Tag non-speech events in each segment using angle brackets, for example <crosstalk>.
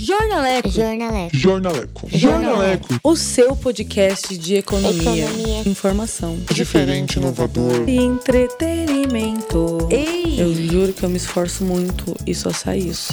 Jornaleco. Jornaleco. Jornaleco. Jornaleco. O seu podcast de economia, Economia. informação Diferente, inovador. e entretenimento. Ei! Eu juro que eu me esforço muito e só sai isso.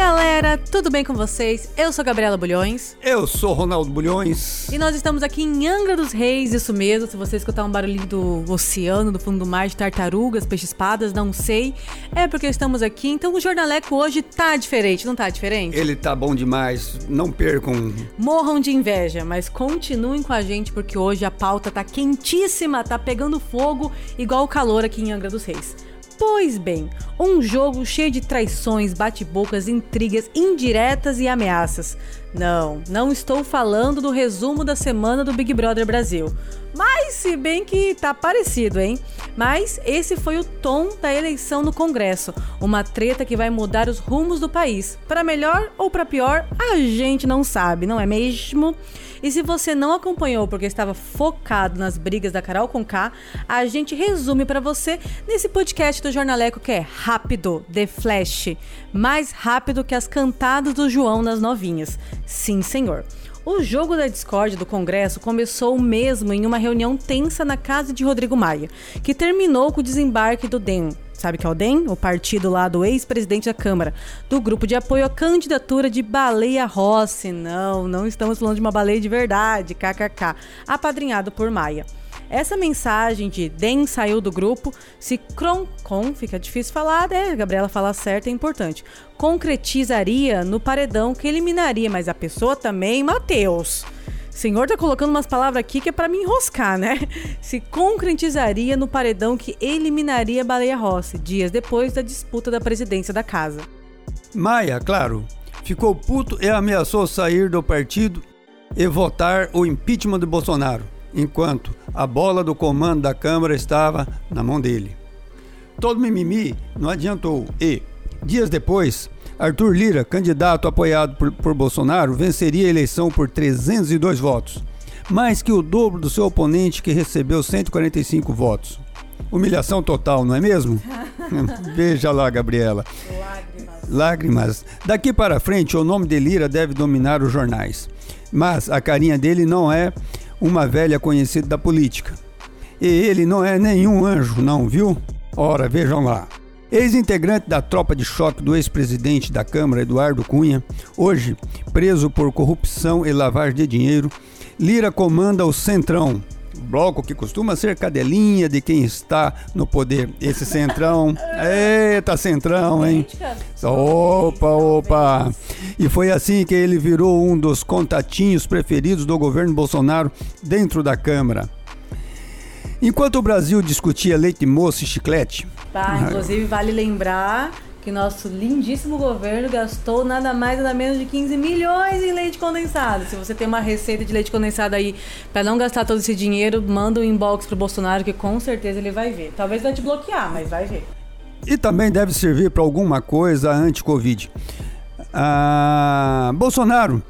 Galera, tudo bem com vocês? Eu sou Gabriela Bulhões. Eu sou Ronaldo Bulhões. E nós estamos aqui em Angra dos Reis, isso mesmo. Se você escutar um barulhinho do oceano, do fundo do mar, de tartarugas, peixe-espadas, não sei. É porque estamos aqui. Então o Jornaleco hoje tá diferente, não tá diferente? Ele tá bom demais. Não percam. Morram de inveja, mas continuem com a gente porque hoje a pauta tá quentíssima, tá pegando fogo, igual o calor aqui em Angra dos Reis. Pois bem, um jogo cheio de traições, bate-bocas, intrigas, indiretas e ameaças. Não, não estou falando do resumo da semana do Big Brother Brasil. Mas se bem que tá parecido, hein? Mas esse foi o tom da eleição no Congresso, uma treta que vai mudar os rumos do país. Para melhor ou para pior, a gente não sabe, não é mesmo? E se você não acompanhou porque estava focado nas brigas da Carol com K, a gente resume para você nesse podcast do Jornaleco que é rápido, The Flash, mais rápido que as cantadas do João nas novinhas. Sim, senhor. O jogo da Discord do Congresso começou mesmo em uma reunião tensa na casa de Rodrigo Maia, que terminou com o desembarque do DEM. Sabe que é o DEM? O partido lá do ex-presidente da Câmara, do grupo de apoio à candidatura de Baleia Rossi. Não, não estamos falando de uma baleia de verdade, kkk. Apadrinhado por Maia. Essa mensagem de DEM saiu do grupo se cron, com, fica difícil falar, né? A Gabriela fala certo, é importante. Concretizaria no paredão que eliminaria, mas a pessoa também, Matheus. Senhor tá colocando umas palavras aqui que é para me enroscar, né? Se concretizaria no paredão que eliminaria Baleia Rossi, dias depois da disputa da presidência da casa. Maia, claro, ficou puto e ameaçou sair do partido e votar o impeachment de Bolsonaro, enquanto a bola do comando da Câmara estava na mão dele. Todo mimimi não adiantou e, dias depois, Arthur Lira, candidato apoiado por, por Bolsonaro, venceria a eleição por 302 votos, mais que o dobro do seu oponente que recebeu 145 votos. Humilhação total, não é mesmo? <laughs> Veja lá, Gabriela. Lágrimas. Daqui para frente, o nome de Lira deve dominar os jornais. Mas a carinha dele não é uma velha conhecida da política. E ele não é nenhum anjo, não, viu? Ora, vejam lá. Ex-integrante da tropa de choque do ex-presidente da Câmara, Eduardo Cunha, hoje preso por corrupção e lavagem de dinheiro, Lira comanda o Centrão, bloco que costuma ser cadelinha de quem está no poder. Esse Centrão, <laughs> eita Centrão, hein? Opa, opa! E foi assim que ele virou um dos contatinhos preferidos do governo Bolsonaro dentro da Câmara. Enquanto o Brasil discutia leite moço e chiclete, Tá, inclusive vale lembrar que nosso lindíssimo governo gastou nada mais nada menos de 15 milhões em leite condensado. Se você tem uma receita de leite condensado aí para não gastar todo esse dinheiro, manda um inbox pro Bolsonaro que com certeza ele vai ver. Talvez vai te bloquear, mas vai ver. e também deve servir para alguma coisa anti-Covid. Ah, Bolsonaro,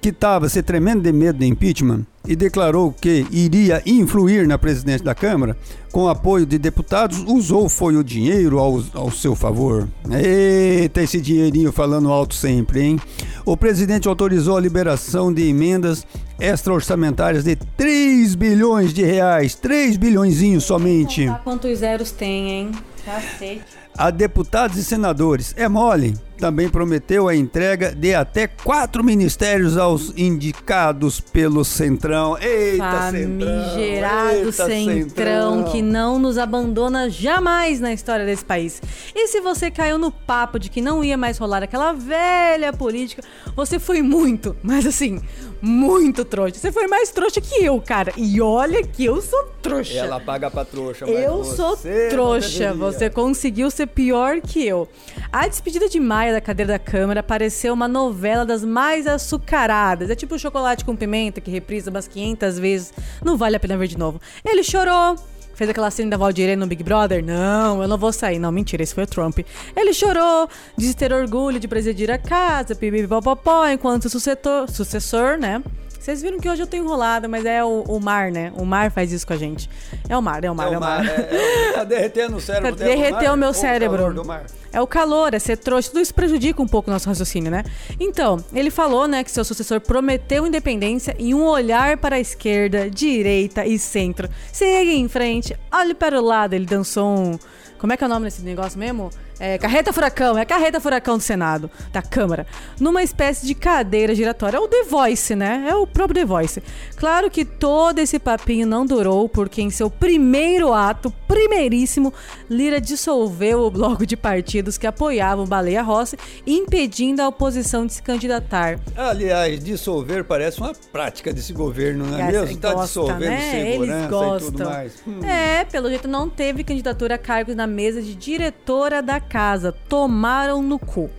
que estava se tremendo de medo de impeachment e declarou que iria influir na presidência da Câmara, com apoio de deputados, usou foi o dinheiro ao, ao seu favor. Eita, esse dinheirinho falando alto sempre, hein? O presidente autorizou a liberação de emendas extra-orçamentárias de 3 bilhões de reais. 3 bilhõezinhos somente. Quantos zeros tem, hein? Cacete. A deputados e senadores, é mole, também prometeu a entrega de até quatro ministérios aos indicados pelo Centrão. Eita, Famigerado Eita, centrão que não nos abandona jamais na história desse país. E se você caiu no papo de que não ia mais rolar aquela velha política, você foi muito, mas assim, muito trouxa. Você foi mais trouxa que eu, cara. E olha que eu sou trouxa. Ela paga pra trouxa, mas Eu sou trouxa, você conseguiu ser pior que eu. A despedida de Maia da cadeira da Câmara pareceu uma novela das mais açucaradas. É tipo o chocolate com pimenta que reprisa umas 500 vezes. Não vale a pena ver de novo. Ele chorou. Fez aquela cena da Valdirene no Big Brother? Não, eu não vou sair. Não, mentira, esse foi o Trump. Ele chorou, disse ter orgulho de presidir a casa, pipipopopó, enquanto sucessor, sucessor, né? Vocês viram que hoje eu tô enrolada, mas é o, o, mar, né? O mar faz isso com a gente. É o mar, é o mar, é, é o mar. É, é, <laughs> tá derretendo o cérebro. Tá derreteu o meu cérebro. O é o calor, é ser trouxa. Tudo isso prejudica um pouco o nosso raciocínio, né? Então, ele falou, né, que seu sucessor prometeu independência e um olhar para a esquerda, direita e centro. Segue em frente, olhe para o lado. Ele dançou um. Como é que é o nome desse negócio mesmo? É, carreta Furacão, é a carreta Furacão do Senado, da Câmara, numa espécie de cadeira giratória. É o The Voice, né? É o próprio The Voice. Claro que todo esse papinho não durou, porque em seu primeiro ato, primeiríssimo, Lira dissolveu o bloco de partidos que apoiavam Baleia Rossi, impedindo a oposição de se candidatar. Aliás, dissolver parece uma prática desse governo, não é, mesmo? Está dissolvendo né? segurança Eles gostam. e tudo mais. Hum. É, pelo jeito não teve candidatura a cargos na mesa de diretora da casa, tomaram no cu.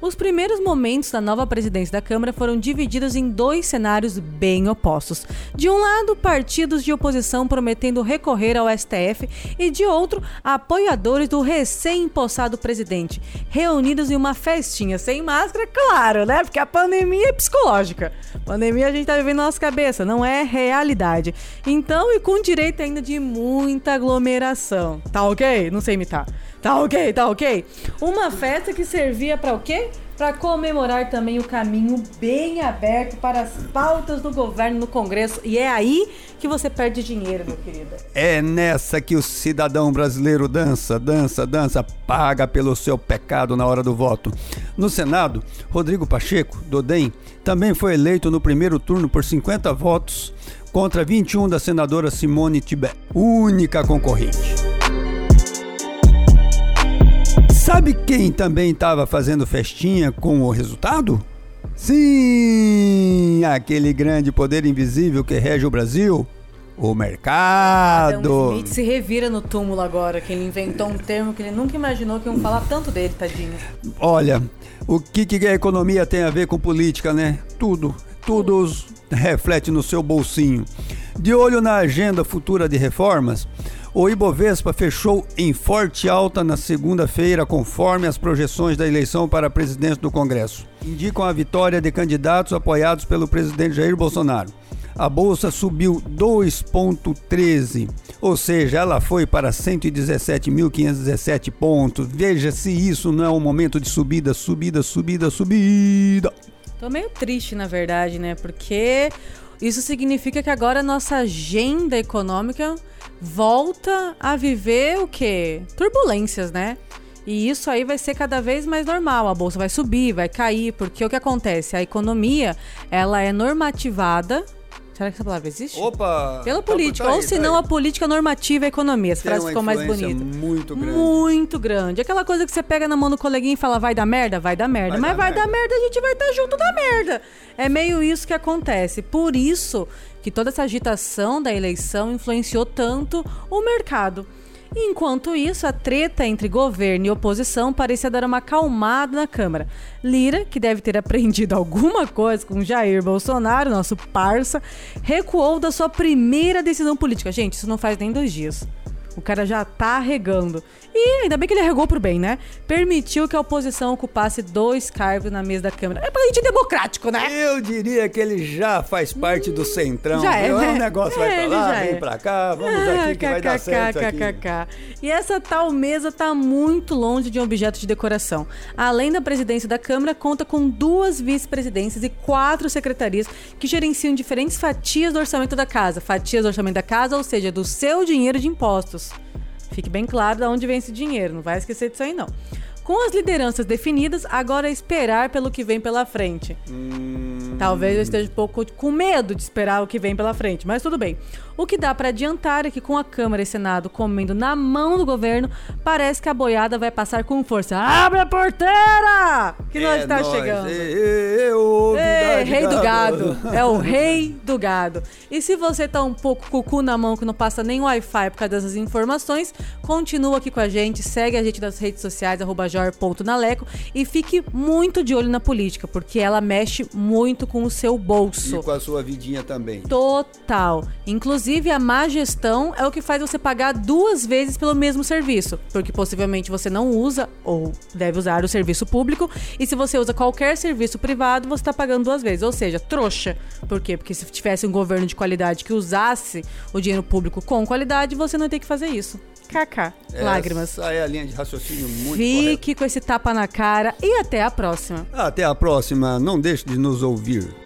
Os primeiros momentos da nova presidência da Câmara foram divididos em dois cenários bem opostos. De um lado, partidos de oposição prometendo recorrer ao STF, e de outro, apoiadores do recém-impossado presidente, reunidos em uma festinha sem máscara, claro, né? Porque a pandemia é psicológica. Pandemia a gente tá vivendo na nossa cabeça, não é realidade. Então, e com direito ainda de muita aglomeração. Tá ok? Não sei imitar. Tá ok, tá ok? Uma festa que servia para o quê? Para comemorar também o caminho bem aberto para as pautas do governo no Congresso. E é aí que você perde dinheiro, meu querido. É nessa que o cidadão brasileiro dança, dança, dança, paga pelo seu pecado na hora do voto. No Senado, Rodrigo Pacheco, do DEM, também foi eleito no primeiro turno por 50 votos contra 21 da senadora Simone Tebet, única concorrente. Sabe quem também estava fazendo festinha com o resultado? Sim, aquele grande poder invisível que rege o Brasil, o mercado. Adam Smith se revira no túmulo agora, que ele inventou um termo que ele nunca imaginou que iam falar tanto dele, tadinho. Olha, o que, que a economia tem a ver com política, né? Tudo, tudo reflete no seu bolsinho. De olho na agenda futura de reformas, o Ibovespa fechou em forte alta na segunda-feira, conforme as projeções da eleição para presidente do Congresso. Indicam a vitória de candidatos apoiados pelo presidente Jair Bolsonaro. A bolsa subiu 2,13, ou seja, ela foi para 117.517 pontos. Veja se isso não é um momento de subida, subida, subida, subida. Tô meio triste, na verdade, né? Porque isso significa que agora a nossa agenda econômica volta a viver o quê? Turbulências, né? E isso aí vai ser cada vez mais normal. A bolsa vai subir, vai cair, porque o que acontece? A economia, ela é normativada Será que essa palavra existe? Opa! Pela tá política. Tá aí, ou se não, a política normativa e a economia. Essa frase ficou mais bonita. Muito grande. Muito grande. Aquela coisa que você pega na mão do coleguinha e fala, vai dar merda? Vai dar merda. Vai Mas dar vai merda. dar merda, a gente vai estar tá junto da merda. É meio isso que acontece. Por isso que toda essa agitação da eleição influenciou tanto o mercado. Enquanto isso, a treta entre governo e oposição parecia dar uma acalmada na Câmara. Lira, que deve ter aprendido alguma coisa com Jair Bolsonaro, nosso parça, recuou da sua primeira decisão política. Gente, isso não faz nem dois dias. O cara já tá regando. E ainda bem que ele regou pro bem, né? Permitiu que a oposição ocupasse dois cargos na mesa da Câmara. É pra gente democrático, né? Eu diria que ele já faz parte do centrão. Já é, né? O negócio vai é, pra lá, vem é. pra cá, vamos ah, aqui que vai dar certo aqui. E essa tal mesa tá muito longe de um objeto de decoração. Além da presidência da Câmara, conta com duas vice-presidências e quatro secretarias que gerenciam diferentes fatias do orçamento da casa. Fatias do orçamento da casa, ou seja, do seu dinheiro de impostos. Fique bem claro de onde vem esse dinheiro, não vai esquecer disso aí não. Com as lideranças definidas, agora é esperar pelo que vem pela frente. Hum... Talvez eu esteja um pouco com medo de esperar o que vem pela frente, mas tudo bem. O que dá para adiantar é que com a Câmara e Senado comendo na mão do governo, parece que a boiada vai passar com força. Abre a porteira! Que nós é está chegando. Eu, Ei, rei do gado. É o <laughs> rei do gado. E se você tá um pouco com o cu na mão que não passa nem Wi-Fi por causa dessas informações, continua aqui com a gente, segue a gente nas redes sociais, arroba jor.naleco e fique muito de olho na política, porque ela mexe muito muito com o seu bolso. E com a sua vidinha também. Total. Inclusive, a má gestão é o que faz você pagar duas vezes pelo mesmo serviço. Porque possivelmente você não usa ou deve usar o serviço público. E se você usa qualquer serviço privado, você está pagando duas vezes. Ou seja, trouxa. Por quê? Porque se tivesse um governo de qualidade que usasse o dinheiro público com qualidade, você não ia ter que fazer isso. KK. Lágrimas. Essa é a linha de raciocínio muito Fique correta. com esse tapa na cara e até a próxima. Até a próxima. Não deixe de nos ouvir.